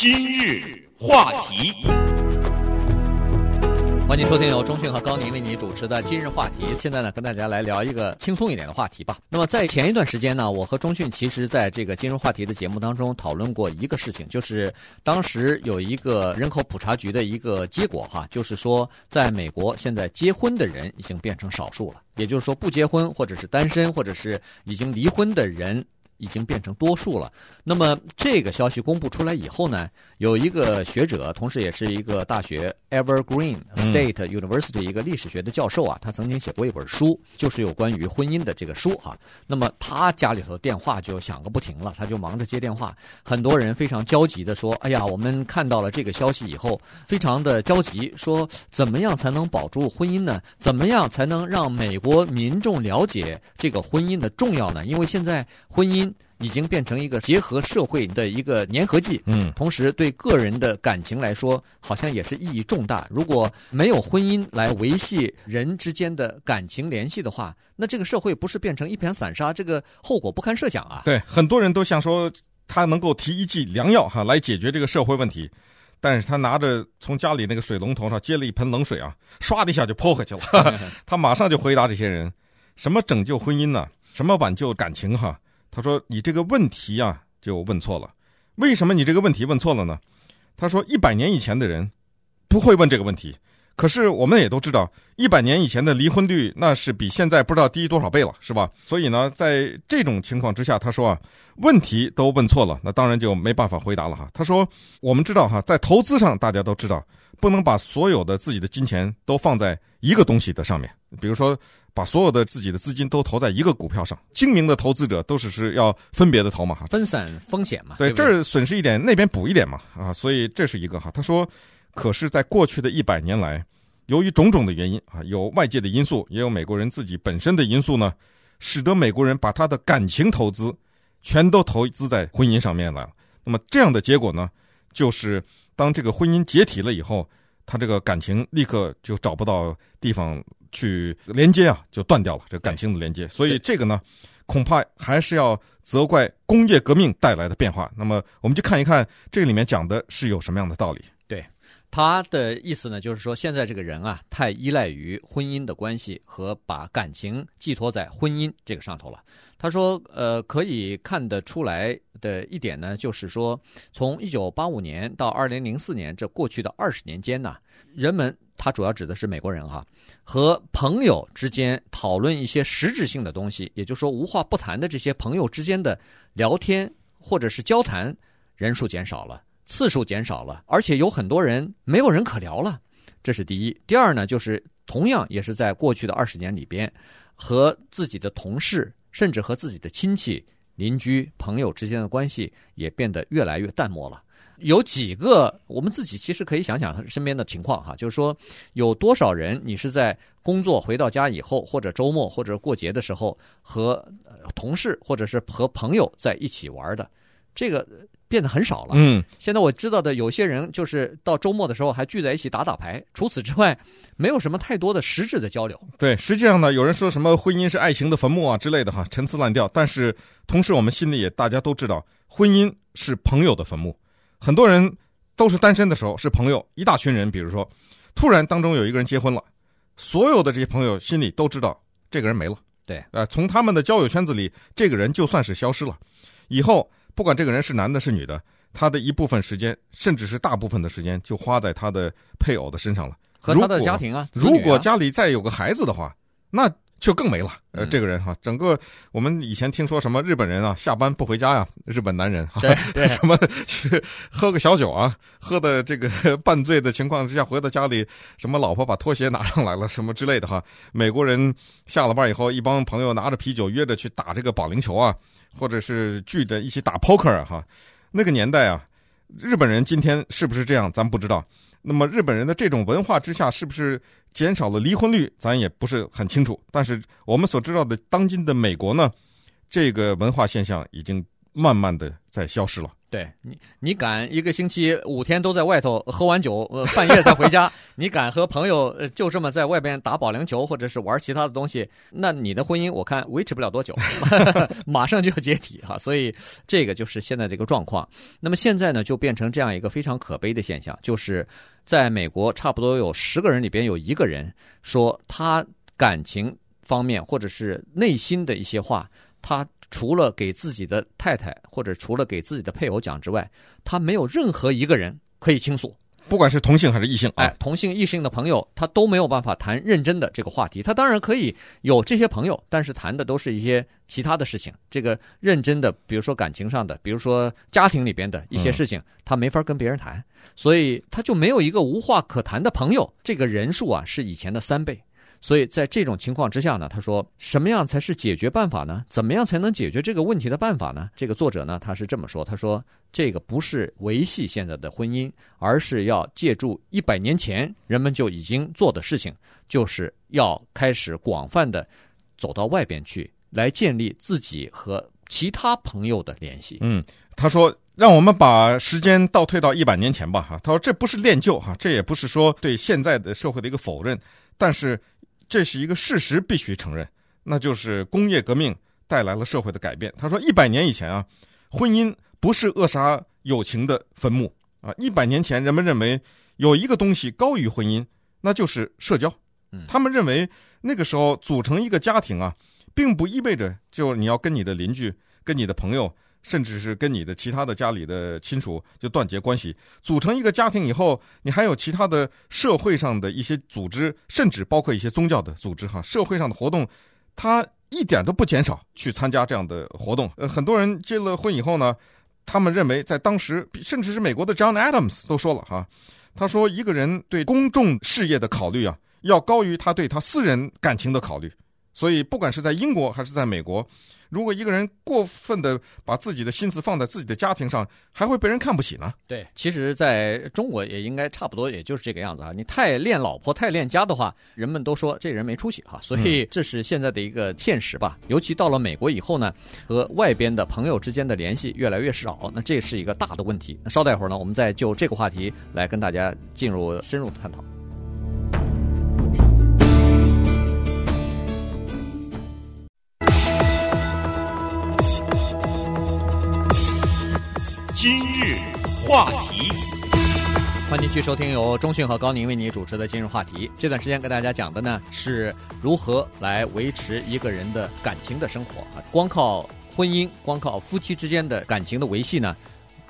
今日话题。欢迎收听由钟讯和高宁为你主持的今日话题。现在呢，跟大家来聊一个轻松一点的话题吧。那么在前一段时间呢，我和钟讯其实在这个今日话题的节目当中讨论过一个事情，就是当时有一个人口普查局的一个结果哈，就是说在美国现在结婚的人已经变成少数了，也就是说不结婚或者是单身或者是已经离婚的人。已经变成多数了。那么这个消息公布出来以后呢，有一个学者，同时也是一个大学 Evergreen State University 一个历史学的教授啊，他曾经写过一本书，就是有关于婚姻的这个书哈。那么他家里头电话就响个不停了，他就忙着接电话。很多人非常焦急地说：“哎呀，我们看到了这个消息以后，非常的焦急，说怎么样才能保住婚姻呢？怎么样才能让美国民众了解这个婚姻的重要呢？因为现在婚姻。”已经变成一个结合社会的一个粘合剂，嗯，同时对个人的感情来说，好像也是意义重大。如果没有婚姻来维系人之间的感情联系的话，那这个社会不是变成一盘散沙，这个后果不堪设想啊！对，很多人都想说他能够提一剂良药哈，来解决这个社会问题，但是他拿着从家里那个水龙头上接了一盆冷水啊，唰的一下就泼回去了。他马上就回答这些人：什么拯救婚姻呢？什么挽救感情哈？他说：“你这个问题呀、啊，就问错了。为什么你这个问题问错了呢？”他说：“一百年以前的人不会问这个问题。可是我们也都知道，一百年以前的离婚率那是比现在不知道低多少倍了，是吧？所以呢，在这种情况之下，他说啊，问题都问错了，那当然就没办法回答了哈。他说：我们知道哈，在投资上，大家都知道，不能把所有的自己的金钱都放在一个东西的上面，比如说。”把所有的自己的资金都投在一个股票上，精明的投资者都是是要分别的投嘛，哈，分散风险嘛。对，对对这儿损失一点，那边补一点嘛，啊，所以这是一个哈。他说，可是，在过去的一百年来，由于种种的原因啊，有外界的因素，也有美国人自己本身的因素呢，使得美国人把他的感情投资全都投资在婚姻上面了。那么这样的结果呢，就是当这个婚姻解体了以后，他这个感情立刻就找不到地方。去连接啊，就断掉了这个感情的连接，所以这个呢，恐怕还是要责怪工业革命带来的变化。那么，我们就看一看这个里面讲的是有什么样的道理。他的意思呢，就是说现在这个人啊，太依赖于婚姻的关系和把感情寄托在婚姻这个上头了。他说，呃，可以看得出来的一点呢，就是说，从一九八五年到二零零四年这过去的二十年间呢，人们。他主要指的是美国人哈，和朋友之间讨论一些实质性的东西，也就是说无话不谈的这些朋友之间的聊天或者是交谈人数减少了，次数减少了，而且有很多人没有人可聊了，这是第一。第二呢，就是同样也是在过去的二十年里边，和自己的同事甚至和自己的亲戚、邻居、朋友之间的关系也变得越来越淡漠了。有几个，我们自己其实可以想想身边的情况哈，就是说有多少人你是在工作回到家以后，或者周末或者过节的时候和同事或者是和朋友在一起玩的，这个变得很少了。嗯，现在我知道的有些人就是到周末的时候还聚在一起打打牌，除此之外没有什么太多的实质的交流。对，实际上呢，有人说什么婚姻是爱情的坟墓啊之类的哈，陈词滥调。但是同时我们心里也大家都知道，婚姻是朋友的坟墓。很多人都是单身的时候是朋友，一大群人，比如说，突然当中有一个人结婚了，所有的这些朋友心里都知道这个人没了。对，呃，从他们的交友圈子里，这个人就算是消失了。以后不管这个人是男的是女的，他的一部分时间，甚至是大部分的时间，就花在他的配偶的身上了，和他的家庭啊。如果，如果家里再有个孩子的话，那。就更没了，呃，这个人哈，整个我们以前听说什么日本人啊，下班不回家呀，日本男人哈，什么去喝个小酒啊，喝的这个半醉的情况之下回到家里，什么老婆把拖鞋拿上来了什么之类的哈，美国人下了班以后，一帮朋友拿着啤酒约着去打这个保龄球啊，或者是聚着一起打 poker 啊哈，那个年代啊，日本人今天是不是这样，咱不知道。那么日本人的这种文化之下，是不是减少了离婚率？咱也不是很清楚。但是我们所知道的当今的美国呢，这个文化现象已经慢慢的在消失了。对你，你敢一个星期五天都在外头喝完酒，呃，半夜才回家？你敢和朋友呃就这么在外边打保龄球，或者是玩其他的东西？那你的婚姻我看维持不了多久，马上就要解体哈。所以这个就是现在这个状况。那么现在呢，就变成这样一个非常可悲的现象，就是在美国，差不多有十个人里边有一个人说他感情方面或者是内心的一些话，他。除了给自己的太太或者除了给自己的配偶讲之外，他没有任何一个人可以倾诉，不管是同性还是异性，哎，同性异性的朋友，他都没有办法谈认真的这个话题。他当然可以有这些朋友，但是谈的都是一些其他的事情。这个认真的，比如说感情上的，比如说家庭里边的一些事情，他没法跟别人谈，所以他就没有一个无话可谈的朋友。这个人数啊，是以前的三倍。所以在这种情况之下呢，他说什么样才是解决办法呢？怎么样才能解决这个问题的办法呢？这个作者呢，他是这么说，他说这个不是维系现在的婚姻，而是要借助一百年前人们就已经做的事情，就是要开始广泛的走到外边去，来建立自己和其他朋友的联系。嗯，他说让我们把时间倒退到一百年前吧，哈，他说这不是恋旧哈，这也不是说对现在的社会的一个否认，但是。这是一个事实，必须承认，那就是工业革命带来了社会的改变。他说，一百年以前啊，婚姻不是扼杀友情的坟墓啊。一百年前，人们认为有一个东西高于婚姻，那就是社交。他们认为那个时候组成一个家庭啊，并不意味着就你要跟你的邻居、跟你的朋友。甚至是跟你的其他的家里的亲属就断绝关系，组成一个家庭以后，你还有其他的社会上的一些组织，甚至包括一些宗教的组织哈，社会上的活动，他一点都不减少去参加这样的活动。呃，很多人结了婚以后呢，他们认为在当时，甚至是美国的 John Adams 都说了哈，他说一个人对公众事业的考虑啊，要高于他对他私人感情的考虑。所以，不管是在英国还是在美国。如果一个人过分的把自己的心思放在自己的家庭上，还会被人看不起呢。对，其实在中国也应该差不多，也就是这个样子啊。你太恋老婆、太恋家的话，人们都说这人没出息哈。所以这是现在的一个现实吧。尤其到了美国以后呢，和外边的朋友之间的联系越来越少，那这是一个大的问题。那稍待会儿呢，我们再就这个话题来跟大家进入深入的探讨。今日话题，欢迎继续收听由中讯和高宁为你主持的今日话题。这段时间跟大家讲的呢，是如何来维持一个人的感情的生活啊。光靠婚姻，光靠夫妻之间的感情的维系呢，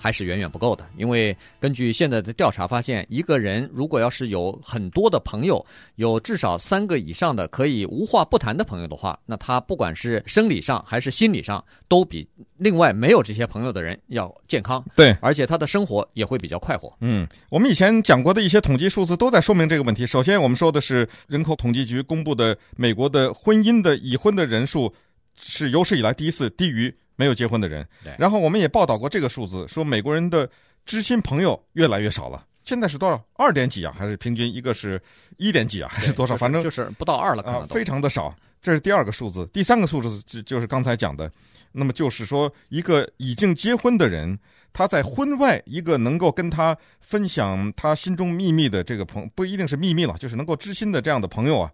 还是远远不够的，因为根据现在的调查发现，一个人如果要是有很多的朋友，有至少三个以上的可以无话不谈的朋友的话，那他不管是生理上还是心理上，都比另外没有这些朋友的人要健康。对，而且他的生活也会比较快活。嗯，我们以前讲过的一些统计数字都在说明这个问题。首先，我们说的是人口统计局公布的美国的婚姻的已婚的人数是有史以来第一次低于。没有结婚的人，然后我们也报道过这个数字，说美国人的知心朋友越来越少了。现在是多少？二点几啊？还是平均一个是一点几啊？还是多少？反正就是不到二了，啊，非常的少。这是第二个数字，第三个数字就就是刚才讲的，那么就是说，一个已经结婚的人，他在婚外一个能够跟他分享他心中秘密的这个朋，不一定是秘密了，就是能够知心的这样的朋友啊，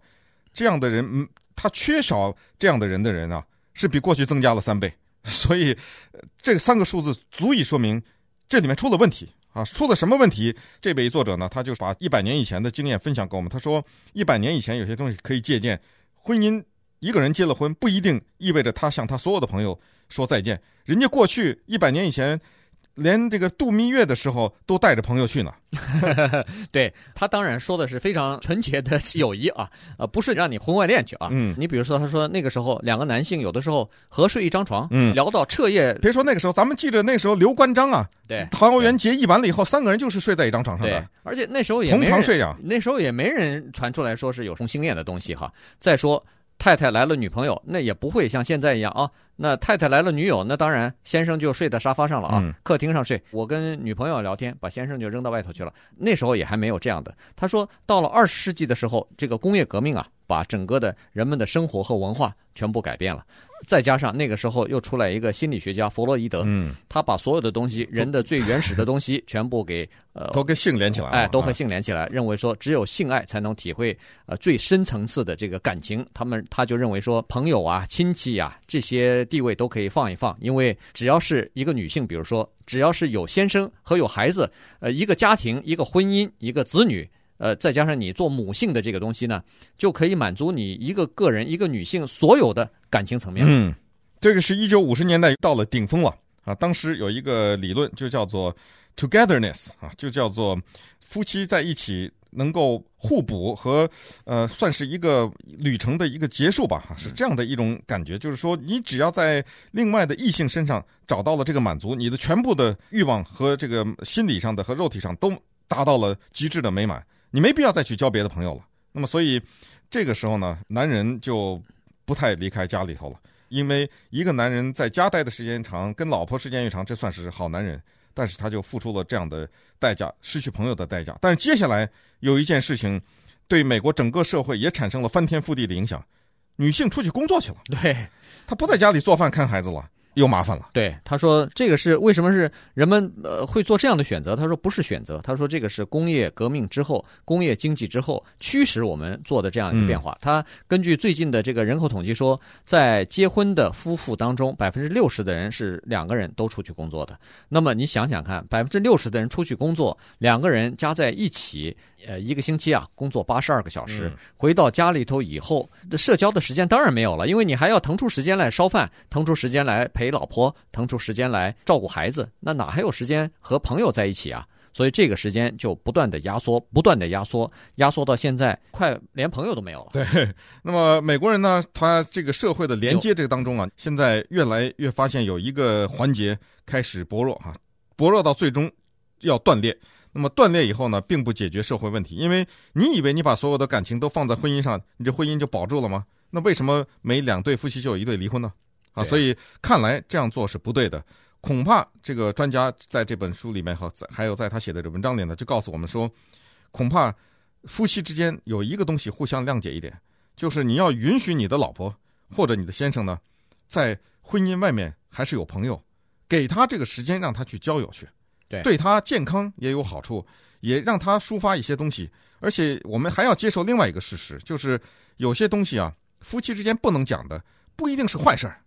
这样的人，嗯，他缺少这样的人的人啊，是比过去增加了三倍。所以，这三个数字足以说明这里面出了问题啊！出了什么问题？这位作者呢，他就把一百年以前的经验分享给我们。他说，一百年以前有些东西可以借鉴。婚姻，一个人结了婚，不一定意味着他向他所有的朋友说再见。人家过去一百年以前。连这个度蜜月的时候都带着朋友去呢。对，他当然说的是非常纯洁的友谊啊，呃，不是让你婚外恋去啊。嗯，你比如说，他说那个时候两个男性有的时候合睡一张床，嗯，聊到彻夜。别说那个时候，咱们记着那时候刘关张啊，对，桃园结义完了以后，三个人就是睡在一张床上的。对，而且那时候也同床睡呀，那时候也没人传出来说是有同性恋的东西哈。再说。太太来了，女朋友那也不会像现在一样啊。那太太来了，女友那当然先生就睡在沙发上了啊，嗯客厅上睡。我跟女朋友聊天，把先生就扔到外头去了。那时候也还没有这样的。他说，到了二十世纪的时候，这个工业革命啊，把整个的人们的生活和文化全部改变了。再加上那个时候又出来一个心理学家弗洛伊德，嗯，他把所有的东西，人的最原始的东西，全部给呃都跟性连起来了，哎，都和啊性连起来，认为说只有性爱才能体会呃最深层次的这个感情。他们他就认为说朋友啊、亲戚呀、这些地位都可以放一放，因为只要是一个女性，比如说只要是有先生和有孩子，呃，一个家庭、一个婚姻、一个子女。呃，再加上你做母性的这个东西呢，就可以满足你一个个人、一个女性所有的感情层面。嗯，这个是一九五十年代到了顶峰了啊！当时有一个理论就叫做 togetherness 啊，就叫做夫妻在一起能够互补和呃，算是一个旅程的一个结束吧，是这样的一种感觉。就是说，你只要在另外的异性身上找到了这个满足，你的全部的欲望和这个心理上的和肉体上都达到了极致的美满。你没必要再去交别的朋友了。那么，所以这个时候呢，男人就不太离开家里头了，因为一个男人在家待的时间长，跟老婆时间越长，这算是好男人。但是他就付出了这样的代价，失去朋友的代价。但是接下来有一件事情，对美国整个社会也产生了翻天覆地的影响：女性出去工作去了，对。她不在家里做饭看孩子了。又麻烦了。对，他说这个是为什么是人们呃会做这样的选择？他说不是选择，他说这个是工业革命之后、工业经济之后驱使我们做的这样一个变化。嗯、他根据最近的这个人口统计说，在结婚的夫妇当中，百分之六十的人是两个人都出去工作的。那么你想想看，百分之六十的人出去工作，两个人加在一起，呃，一个星期啊工作八十二个小时，回到家里头以后的社交的时间当然没有了，因为你还要腾出时间来烧饭，腾出时间来陪。陪老婆腾出时间来照顾孩子，那哪还有时间和朋友在一起啊？所以这个时间就不断的压缩，不断的压缩，压缩到现在快连朋友都没有了。对，那么美国人呢，他这个社会的连接这个当中啊，现在越来越发现有一个环节开始薄弱哈，薄弱到最终要断裂。那么断裂以后呢，并不解决社会问题，因为你以为你把所有的感情都放在婚姻上，你这婚姻就保住了吗？那为什么每两对夫妻就有一对离婚呢？啊，所以看来这样做是不对的。恐怕这个专家在这本书里面和还有在他写的这文章里呢，就告诉我们说，恐怕夫妻之间有一个东西互相谅解一点，就是你要允许你的老婆或者你的先生呢，在婚姻外面还是有朋友，给他这个时间让他去交友去，对，对他健康也有好处，也让他抒发一些东西。而且我们还要接受另外一个事实，就是有些东西啊，夫妻之间不能讲的，不一定是坏事儿。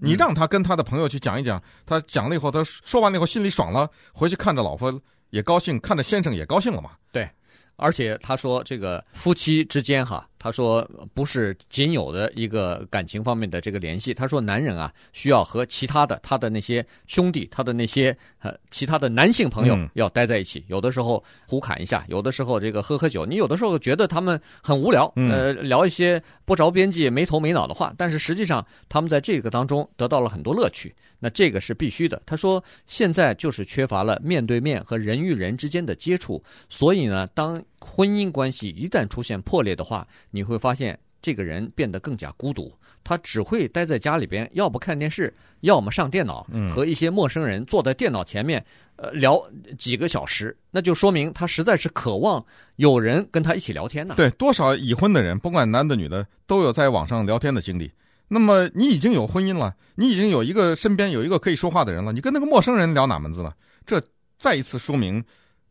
你让他跟他的朋友去讲一讲，他讲了以后，他说完了以后心里爽了，回去看着老婆也高兴，看着先生也高兴了嘛。对，而且他说这个夫妻之间哈。他说不是仅有的一个感情方面的这个联系。他说男人啊，需要和其他的他的那些兄弟，他的那些呃其他的男性朋友要待在一起。有的时候胡侃一下，有的时候这个喝喝酒。你有的时候觉得他们很无聊，呃，聊一些不着边际、没头没脑的话，但是实际上他们在这个当中得到了很多乐趣。那这个是必须的。他说现在就是缺乏了面对面和人与人之间的接触，所以呢，当婚姻关系一旦出现破裂的话，你会发现这个人变得更加孤独，他只会待在家里边，要不看电视，要么上电脑，和一些陌生人坐在电脑前面，呃，聊几个小时，那就说明他实在是渴望有人跟他一起聊天呢。对，多少已婚的人，不管男的女的，都有在网上聊天的经历。那么你已经有婚姻了，你已经有一个身边有一个可以说话的人了，你跟那个陌生人聊哪门子呢？这再一次说明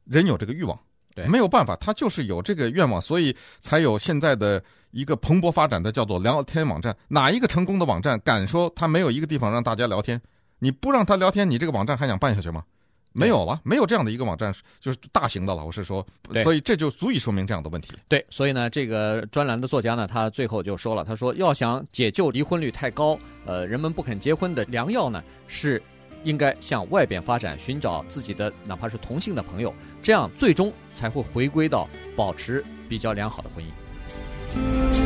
人有这个欲望。对，没有办法，他就是有这个愿望，所以才有现在的一个蓬勃发展的叫做聊天网站。哪一个成功的网站敢说他没有一个地方让大家聊天？你不让他聊天，你这个网站还想办下去吗？没有了，没有这样的一个网站，就是大型的了。我是说，所以这就足以说明这样的问题。对，所以呢，这个专栏的作家呢，他最后就说了，他说要想解救离婚率太高，呃，人们不肯结婚的良药呢是。应该向外边发展，寻找自己的哪怕是同性的朋友，这样最终才会回归到保持比较良好的婚姻。